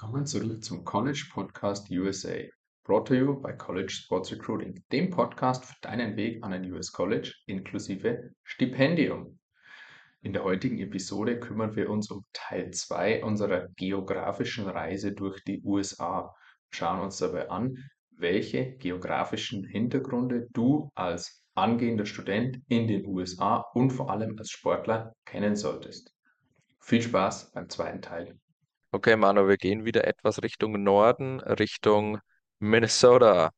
Willkommen zurück zum College Podcast USA, brought to you by College Sports Recruiting, dem Podcast für deinen Weg an ein US College inklusive Stipendium. In der heutigen Episode kümmern wir uns um Teil 2 unserer geografischen Reise durch die USA schauen uns dabei an, welche geografischen Hintergründe du als angehender Student in den USA und vor allem als Sportler kennen solltest. Viel Spaß beim zweiten Teil. Okay, Manu, wir gehen wieder etwas Richtung Norden, Richtung Minnesota.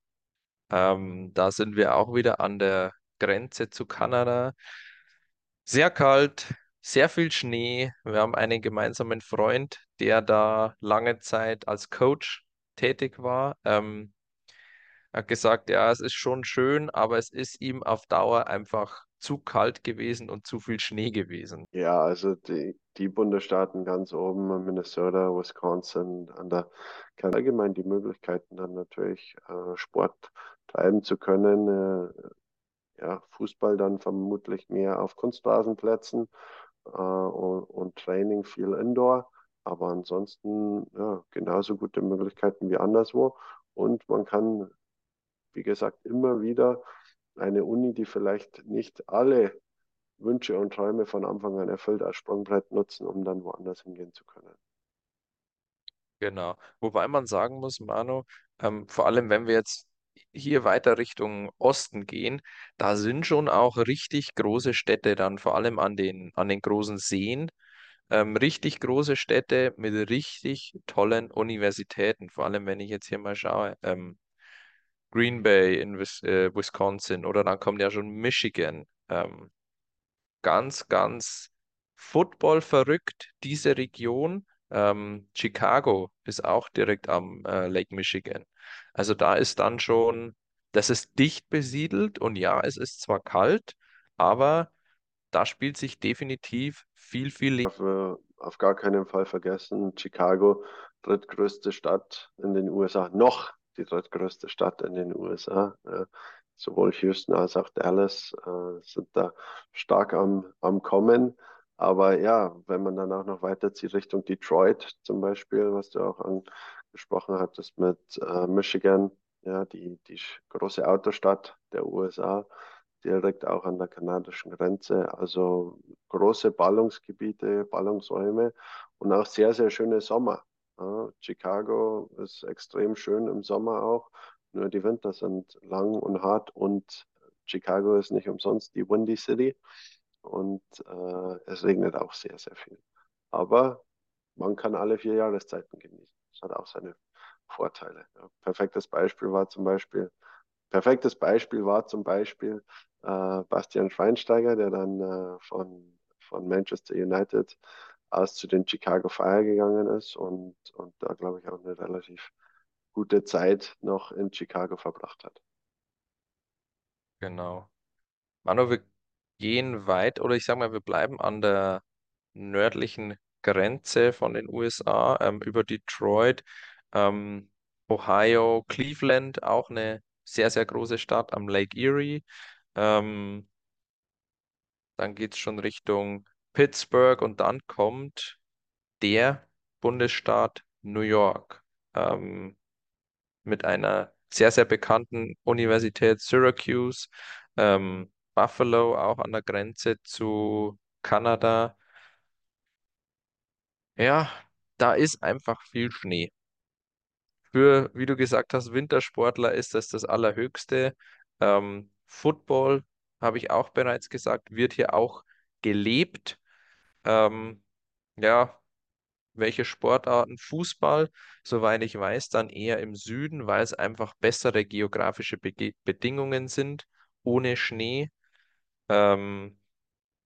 Ähm, da sind wir auch wieder an der Grenze zu Kanada. Sehr kalt, sehr viel Schnee. Wir haben einen gemeinsamen Freund, der da lange Zeit als Coach tätig war. Ähm, hat gesagt, ja, es ist schon schön, aber es ist ihm auf Dauer einfach zu kalt gewesen und zu viel Schnee gewesen. Ja, also die, die Bundesstaaten ganz oben, Minnesota, Wisconsin, an der allgemein die Möglichkeiten dann natürlich äh, Sport treiben zu können. Äh, ja, Fußball dann vermutlich mehr auf Kunstrasenplätzen äh, und, und Training viel Indoor. Aber ansonsten ja, genauso gute Möglichkeiten wie anderswo. Und man kann, wie gesagt, immer wieder eine Uni, die vielleicht nicht alle Wünsche und Träume von Anfang an erfüllt, als Sprungbrett nutzen, um dann woanders hingehen zu können. Genau. Wobei man sagen muss, Manu, ähm, vor allem wenn wir jetzt hier weiter Richtung Osten gehen, da sind schon auch richtig große Städte dann, vor allem an den, an den großen Seen, ähm, richtig große Städte mit richtig tollen Universitäten. Vor allem, wenn ich jetzt hier mal schaue, ähm, Green Bay in äh, Wisconsin oder dann kommt ja schon Michigan. Ähm, ganz, ganz Football verrückt, diese Region. Ähm, Chicago ist auch direkt am äh, Lake Michigan. Also da ist dann schon, das ist dicht besiedelt und ja, es ist zwar kalt, aber da spielt sich definitiv viel, viel. Auf, auf gar keinen Fall vergessen, Chicago, drittgrößte Stadt in den USA, noch die drittgrößte Stadt in den USA. Äh, sowohl Houston als auch Dallas äh, sind da stark am, am Kommen. Aber ja, wenn man dann auch noch weiterzieht Richtung Detroit zum Beispiel, was du auch angesprochen hattest mit äh, Michigan, ja, die, die große Autostadt der USA, direkt auch an der kanadischen Grenze. Also große Ballungsgebiete, Ballungsräume und auch sehr, sehr schöne Sommer. Ja, Chicago ist extrem schön im Sommer auch, nur die Winter sind lang und hart und Chicago ist nicht umsonst die Windy City und äh, es regnet auch sehr, sehr viel. Aber man kann alle vier Jahreszeiten genießen. Das hat auch seine Vorteile. Ja. Perfektes Beispiel war zum Beispiel, perfektes Beispiel war zum Beispiel äh, Bastian Schweinsteiger, der dann äh, von, von Manchester United aus zu den Chicago Fire gegangen ist und, und da, glaube ich, auch eine relativ gute Zeit noch in Chicago verbracht hat. Genau. Manu, wir gehen weit, oder ich sage mal, wir bleiben an der nördlichen Grenze von den USA ähm, über Detroit, ähm, Ohio, Cleveland, auch eine sehr, sehr große Stadt am Lake Erie. Ähm, dann geht es schon Richtung Pittsburgh und dann kommt der Bundesstaat New York ähm, mit einer sehr, sehr bekannten Universität Syracuse, ähm, Buffalo auch an der Grenze zu Kanada. Ja, da ist einfach viel Schnee. Für, wie du gesagt hast, Wintersportler ist das das Allerhöchste. Ähm, Football, habe ich auch bereits gesagt, wird hier auch gelebt. Ähm, ja, welche Sportarten? Fußball, soweit ich weiß, dann eher im Süden, weil es einfach bessere geografische Be Bedingungen sind, ohne Schnee. Ähm,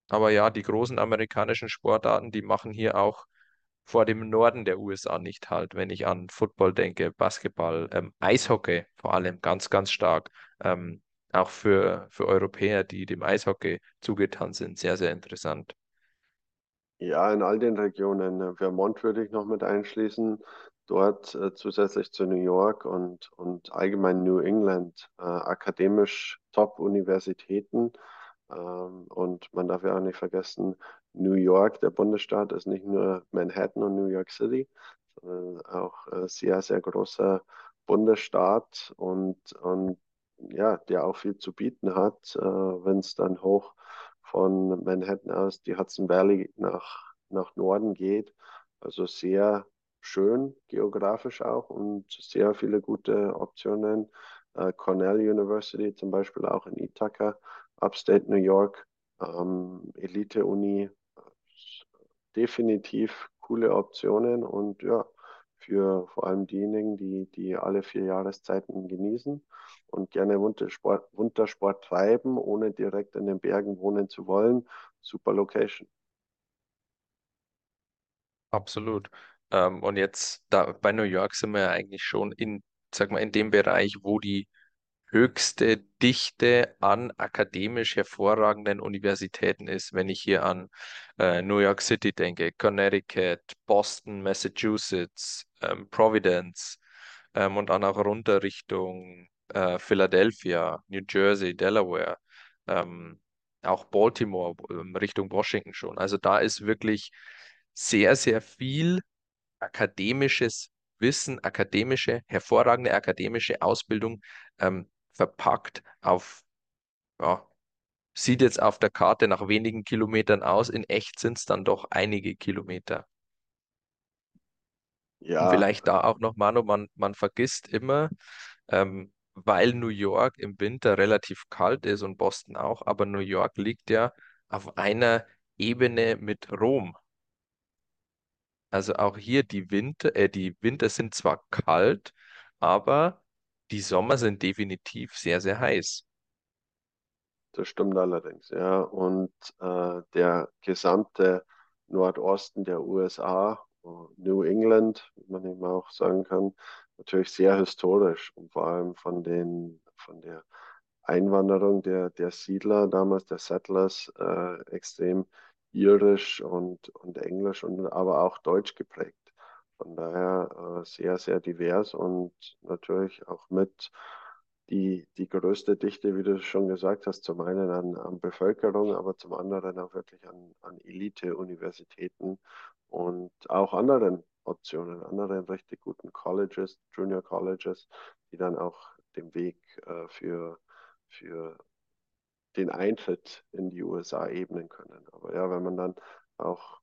aber ja, die großen amerikanischen Sportarten, die machen hier auch vor dem Norden der USA nicht halt, wenn ich an Football denke, Basketball, ähm, Eishockey vor allem ganz, ganz stark. Ähm, auch für, für Europäer, die dem Eishockey zugetan sind, sehr, sehr interessant. Ja, in all den Regionen. Äh, Vermont würde ich noch mit einschließen. Dort äh, zusätzlich zu New York und, und allgemein New England äh, akademisch Top-Universitäten. Ähm, und man darf ja auch nicht vergessen, New York, der Bundesstaat, ist nicht nur Manhattan und New York City, sondern auch äh, sehr, sehr großer Bundesstaat und, und ja, der auch viel zu bieten hat, äh, wenn es dann hoch von Manhattan aus die Hudson Valley nach, nach Norden geht. Also sehr schön geografisch auch und sehr viele gute Optionen. Äh, Cornell University zum Beispiel auch in Ithaca, Upstate New York, ähm, Elite-Uni, definitiv coole Optionen und ja, für vor allem diejenigen, die, die alle vier Jahreszeiten genießen und gerne Wintersport, Wintersport treiben, ohne direkt in den Bergen wohnen zu wollen. Super Location. Absolut. Ähm, und jetzt da bei New York sind wir ja eigentlich schon in, sag mal, in dem Bereich, wo die höchste Dichte an akademisch hervorragenden Universitäten ist, wenn ich hier an äh, New York City denke, Connecticut, Boston, Massachusetts, ähm, Providence ähm, und dann auch runter Richtung äh, Philadelphia, New Jersey, Delaware, ähm, auch Baltimore, ähm, Richtung Washington schon. Also da ist wirklich sehr, sehr viel akademisches Wissen, akademische, hervorragende akademische Ausbildung ähm, verpackt auf, ja, sieht jetzt auf der Karte nach wenigen Kilometern aus, in echt sind es dann doch einige Kilometer. Und Ja, vielleicht da auch noch, Manu, man, man vergisst immer, ähm, weil New York im Winter relativ kalt ist und Boston auch, aber New York liegt ja auf einer Ebene mit Rom. Also auch hier die Winter, äh, die Winter sind zwar kalt, aber die Sommer sind definitiv sehr, sehr heiß. das stimmt allerdings, ja. Und äh, der gesamte Nordosten der USA, äh, New England, wie man eben auch sagen kann, natürlich sehr historisch und vor allem von den, von der Einwanderung der, der Siedler damals, der Settlers, äh, extrem irisch und, und englisch und aber auch deutsch geprägt. Von daher äh, sehr, sehr divers und natürlich auch mit die, die größte Dichte, wie du schon gesagt hast, zum einen an, an Bevölkerung, aber zum anderen auch wirklich an, an Elite-Universitäten und auch anderen Optionen, anderen richtig guten Colleges, Junior Colleges, die dann auch den Weg äh, für, für den Eintritt in die USA ebnen können. Aber ja, wenn man dann auch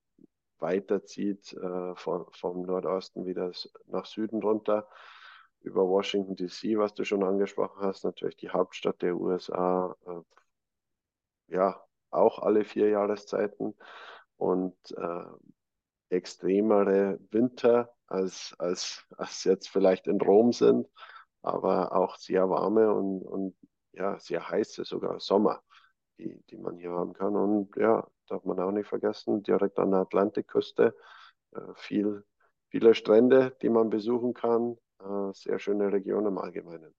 weiterzieht äh, von, vom Nordosten wieder nach Süden runter, über Washington DC, was du schon angesprochen hast, natürlich die Hauptstadt der USA, äh, ja, auch alle vier Jahreszeiten und äh, extremere Winter als, als, als jetzt vielleicht in Rom sind, aber auch sehr warme und, und ja, sehr heiße sogar Sommer, die, die man hier haben kann. Und ja, darf man auch nicht vergessen, direkt an der Atlantikküste, äh, viel, viele Strände, die man besuchen kann, äh, sehr schöne Region im Allgemeinen.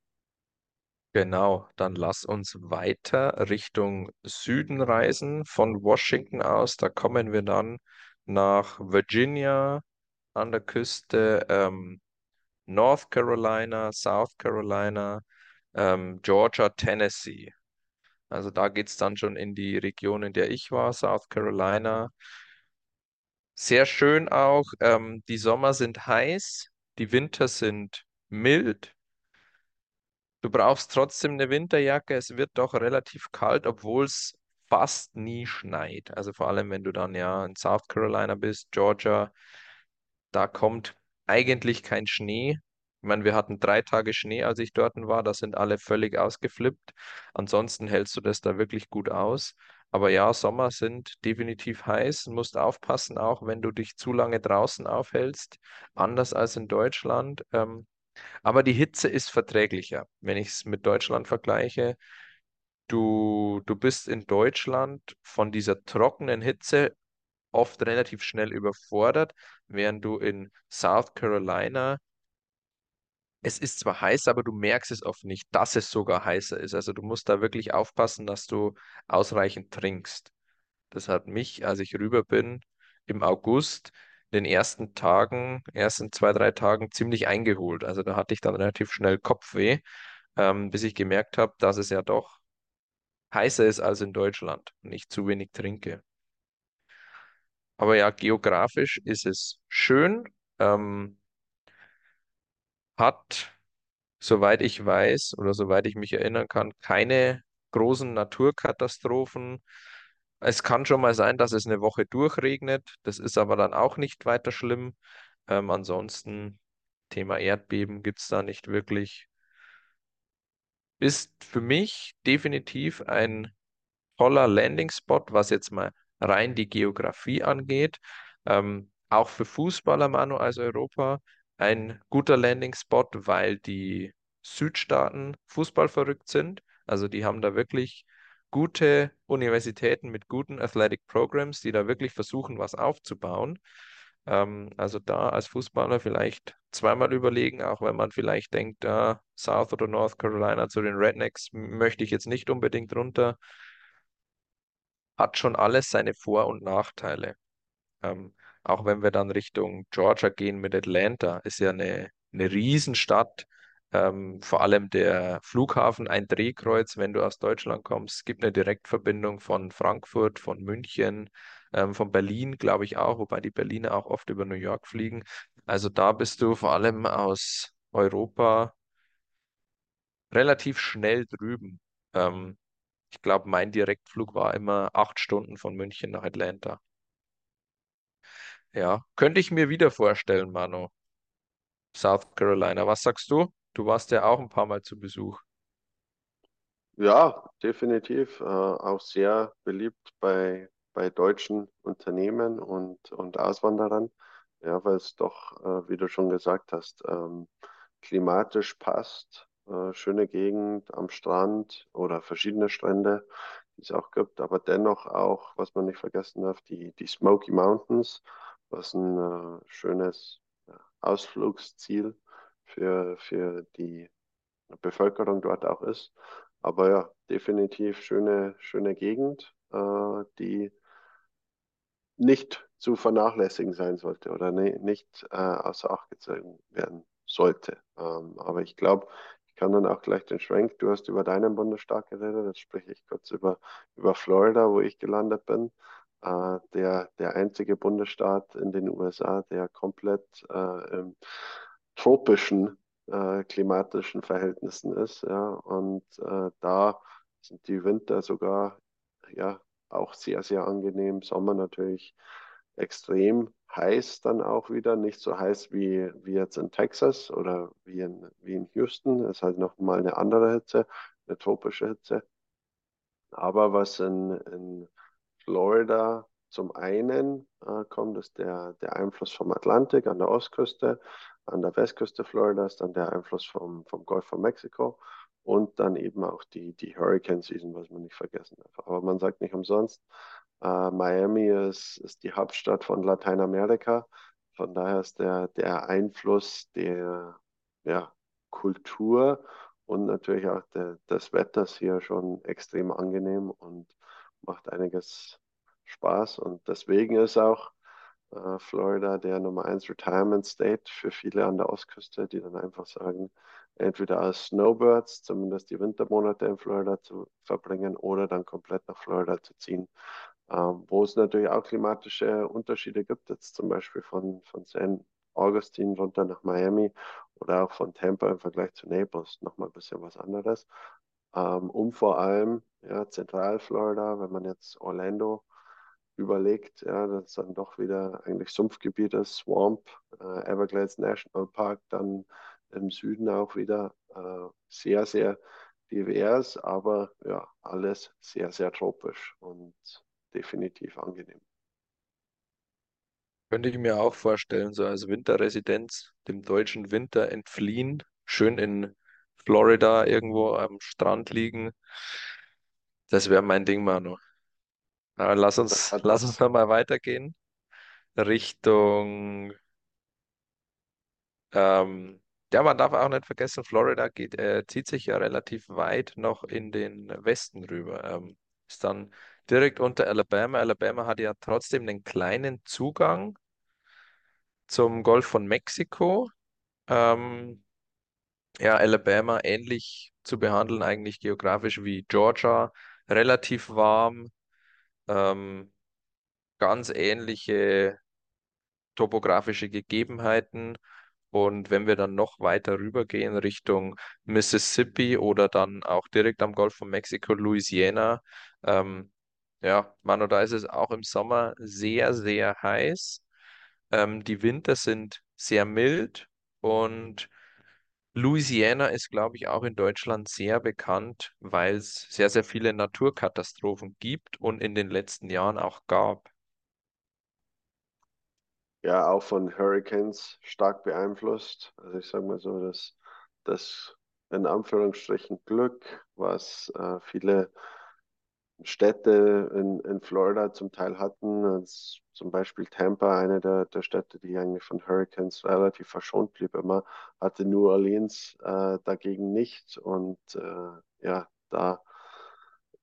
Genau, dann lass uns weiter Richtung Süden reisen. Von Washington aus, da kommen wir dann nach Virginia an der Küste, ähm, North Carolina, South Carolina, ähm, Georgia, Tennessee. Also da geht es dann schon in die Region, in der ich war, South Carolina. Sehr schön auch. Ähm, die Sommer sind heiß, die Winter sind mild. Du brauchst trotzdem eine Winterjacke. Es wird doch relativ kalt, obwohl es fast nie schneit. Also vor allem, wenn du dann ja in South Carolina bist, Georgia, da kommt eigentlich kein Schnee. Ich meine, wir hatten drei Tage Schnee, als ich dort war. Da sind alle völlig ausgeflippt. Ansonsten hältst du das da wirklich gut aus. Aber ja, Sommer sind definitiv heiß. Musst aufpassen, auch wenn du dich zu lange draußen aufhältst. Anders als in Deutschland. Ähm, aber die Hitze ist verträglicher, wenn ich es mit Deutschland vergleiche. Du, du bist in Deutschland von dieser trockenen Hitze oft relativ schnell überfordert, während du in South Carolina, es ist zwar heiß, aber du merkst es oft nicht, dass es sogar heißer ist. Also du musst da wirklich aufpassen, dass du ausreichend trinkst. Das hat mich, als ich rüber bin, im August, in den ersten Tagen, ersten zwei, drei Tagen ziemlich eingeholt. Also da hatte ich dann relativ schnell Kopfweh, ähm, bis ich gemerkt habe, dass es ja doch heißer ist als in Deutschland und ich zu wenig trinke. Aber ja, geografisch ist es schön, ähm, hat, soweit ich weiß oder soweit ich mich erinnern kann, keine großen Naturkatastrophen. Es kann schon mal sein, dass es eine Woche durchregnet. Das ist aber dann auch nicht weiter schlimm. Ähm, ansonsten, Thema Erdbeben gibt es da nicht wirklich. Ist für mich definitiv ein toller Landing-Spot, was jetzt mal rein die Geografie angeht. Ähm, auch für Fußballer, Manu, als Europa ein guter Landing-Spot, weil die Südstaaten fußballverrückt sind. Also die haben da wirklich gute Universitäten mit guten Athletic Programs, die da wirklich versuchen, was aufzubauen. Ähm, also da als Fußballer vielleicht zweimal überlegen, auch wenn man vielleicht denkt, ah, South oder North Carolina zu den Rednecks möchte ich jetzt nicht unbedingt runter. Hat schon alles seine Vor- und Nachteile. Ähm, auch wenn wir dann Richtung Georgia gehen mit Atlanta, ist ja eine, eine Riesenstadt. Ähm, vor allem der Flughafen ein Drehkreuz, wenn du aus Deutschland kommst. Es gibt eine Direktverbindung von Frankfurt, von München, ähm, von Berlin, glaube ich auch, wobei die Berliner auch oft über New York fliegen. Also da bist du vor allem aus Europa relativ schnell drüben. Ähm, ich glaube, mein Direktflug war immer acht Stunden von München nach Atlanta. Ja, könnte ich mir wieder vorstellen, Manu. South Carolina. Was sagst du? Du warst ja auch ein paar Mal zu Besuch. Ja, definitiv. Äh, auch sehr beliebt bei, bei deutschen Unternehmen und, und Auswanderern. Ja, weil es doch, äh, wie du schon gesagt hast, ähm, klimatisch passt. Äh, schöne Gegend am Strand oder verschiedene Strände, die es auch gibt. Aber dennoch auch, was man nicht vergessen darf, die, die Smoky Mountains, was ein äh, schönes ja, Ausflugsziel für, für die Bevölkerung dort auch ist. Aber ja, definitiv schöne, schöne Gegend, äh, die nicht zu vernachlässigen sein sollte oder ne, nicht äh, außer Acht gezogen werden sollte. Ähm, aber ich glaube, ich kann dann auch gleich den Schwenk, du hast über deinen Bundesstaat geredet, jetzt spreche ich kurz über, über Florida, wo ich gelandet bin. Äh, der, der einzige Bundesstaat in den USA, der komplett äh, im tropischen äh, klimatischen Verhältnissen ist. Ja, und äh, da sind die Winter sogar ja auch sehr, sehr angenehm. Sommer natürlich extrem heiß dann auch wieder, nicht so heiß wie, wie jetzt in Texas oder wie in, wie in Houston. Das ist halt noch mal eine andere Hitze, eine tropische Hitze. Aber was in, in Florida zum einen äh, kommt, ist der, der Einfluss vom Atlantik an der Ostküste, an der Westküste Floridas, dann der Einfluss vom, vom Golf von Mexiko und dann eben auch die, die Hurricane Season, was man nicht vergessen darf. Aber man sagt nicht umsonst, äh, Miami ist, ist die Hauptstadt von Lateinamerika. Von daher ist der, der Einfluss der ja, Kultur und natürlich auch der, des Wetters hier schon extrem angenehm und macht einiges Spaß. Und deswegen ist auch Florida der Nummer 1 Retirement State für viele an der Ostküste, die dann einfach sagen, entweder als Snowbirds, zumindest die Wintermonate in Florida zu verbringen, oder dann komplett nach Florida zu ziehen. Ähm, wo es natürlich auch klimatische Unterschiede gibt, jetzt zum Beispiel von, von San Augustine runter nach Miami oder auch von Tampa im Vergleich zu Naples nochmal ein bisschen was anderes. Ähm, und vor allem ja, Zentralflorida, wenn man jetzt Orlando überlegt, ja, das ist dann doch wieder eigentlich Sumpfgebiet ist, Swamp, äh, Everglades National Park, dann im Süden auch wieder äh, sehr, sehr divers, aber ja, alles sehr, sehr tropisch und definitiv angenehm. Könnte ich mir auch vorstellen, so als Winterresidenz dem deutschen Winter entfliehen, schön in Florida irgendwo am Strand liegen. Das wäre mein Ding, Manu. Aber lass uns, lass uns nochmal weitergehen. Richtung, ähm, ja, man darf auch nicht vergessen, Florida geht, äh, zieht sich ja relativ weit noch in den Westen rüber. Ähm, ist dann direkt unter Alabama. Alabama hat ja trotzdem einen kleinen Zugang zum Golf von Mexiko. Ähm, ja, Alabama ähnlich zu behandeln, eigentlich geografisch wie Georgia, relativ warm. Ähm, ganz ähnliche topografische Gegebenheiten. Und wenn wir dann noch weiter rübergehen Richtung Mississippi oder dann auch direkt am Golf von Mexiko, Louisiana, ähm, ja, Manu, da ist es auch im Sommer sehr, sehr heiß. Ähm, die Winter sind sehr mild und Louisiana ist, glaube ich, auch in Deutschland sehr bekannt, weil es sehr, sehr viele Naturkatastrophen gibt und in den letzten Jahren auch gab. Ja, auch von Hurricanes stark beeinflusst. Also ich sage mal so, dass das in Anführungsstrichen Glück, was äh, viele Städte in, in Florida zum Teil hatten, zum Beispiel Tampa, eine der, der Städte, die eigentlich von Hurricanes relativ verschont blieb immer, hatte New Orleans äh, dagegen nicht. Und äh, ja, da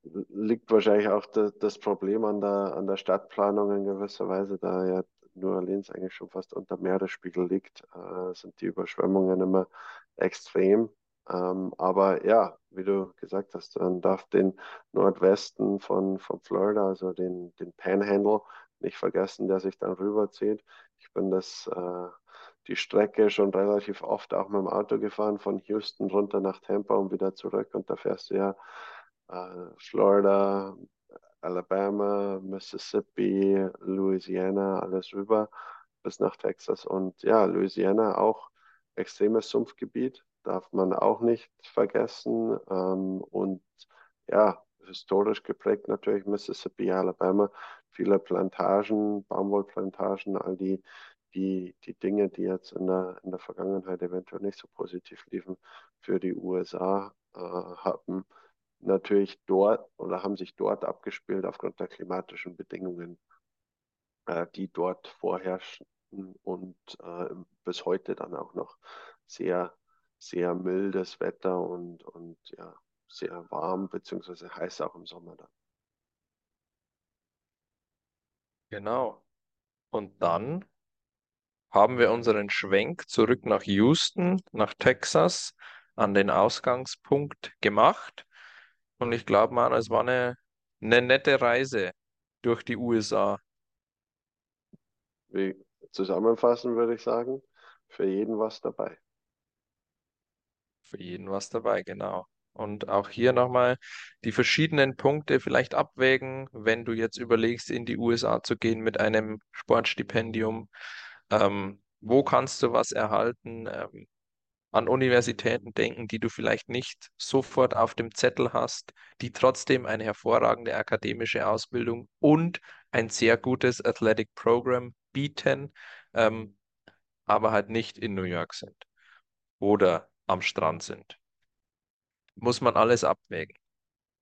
liegt wahrscheinlich auch das, das Problem an der, an der Stadtplanung in gewisser Weise, da ja New Orleans eigentlich schon fast unter Meeresspiegel liegt, äh, sind die Überschwemmungen immer extrem. Ähm, aber ja, wie du gesagt hast, man darf den Nordwesten von, von Florida, also den, den Panhandle, nicht vergessen, der sich dann rüberzieht. Ich bin das, äh, die Strecke schon relativ oft auch mit dem Auto gefahren, von Houston runter nach Tampa und wieder zurück. Und da fährst du ja äh, Florida, Alabama, Mississippi, Louisiana, alles rüber bis nach Texas. Und ja, Louisiana auch extremes Sumpfgebiet darf man auch nicht vergessen. Ähm, und ja, historisch geprägt natürlich Mississippi, Alabama, viele Plantagen, Baumwollplantagen, all die, die, die Dinge, die jetzt in der, in der Vergangenheit eventuell nicht so positiv liefen für die USA, äh, haben natürlich dort oder haben sich dort abgespielt aufgrund der klimatischen Bedingungen, äh, die dort vorherrschen und äh, bis heute dann auch noch sehr sehr mildes Wetter und, und ja, sehr warm beziehungsweise heiß auch im Sommer dann. Genau. Und dann haben wir unseren Schwenk zurück nach Houston, nach Texas, an den Ausgangspunkt gemacht. Und ich glaube, man, es war eine, eine nette Reise durch die USA. Wie zusammenfassen würde ich sagen, für jeden was dabei für jeden was dabei, genau. Und auch hier nochmal die verschiedenen Punkte vielleicht abwägen, wenn du jetzt überlegst, in die USA zu gehen mit einem Sportstipendium. Ähm, wo kannst du was erhalten? Ähm, an Universitäten denken, die du vielleicht nicht sofort auf dem Zettel hast, die trotzdem eine hervorragende akademische Ausbildung und ein sehr gutes Athletic Program bieten, ähm, aber halt nicht in New York sind. Oder am Strand sind. Muss man alles abwägen.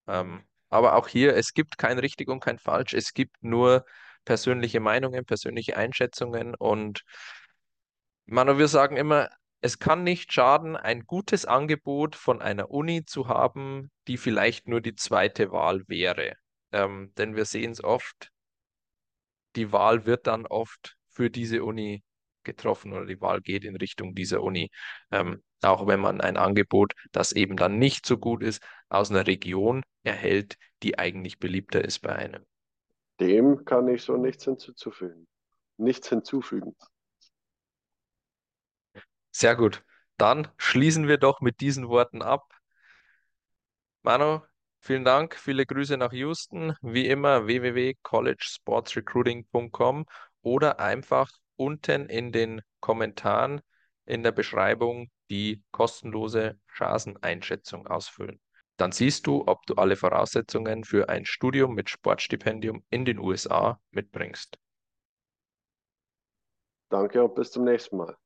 Ähm, aber auch hier, es gibt kein richtig und kein falsch. Es gibt nur persönliche Meinungen, persönliche Einschätzungen und man, wir sagen immer, es kann nicht schaden, ein gutes Angebot von einer Uni zu haben, die vielleicht nur die zweite Wahl wäre. Ähm, denn wir sehen es oft, die Wahl wird dann oft für diese Uni getroffen oder die Wahl geht in Richtung dieser Uni. Ähm, auch wenn man ein Angebot, das eben dann nicht so gut ist, aus einer Region erhält, die eigentlich beliebter ist bei einem. Dem kann ich so nichts hinzufügen. Nichts hinzufügen. Sehr gut. Dann schließen wir doch mit diesen Worten ab. Manu, vielen Dank, viele Grüße nach Houston. Wie immer www.collegesportsrecruiting.com oder einfach unten in den Kommentaren in der Beschreibung die kostenlose Chanceneinschätzung ausfüllen. Dann siehst du, ob du alle Voraussetzungen für ein Studium mit Sportstipendium in den USA mitbringst. Danke und bis zum nächsten Mal.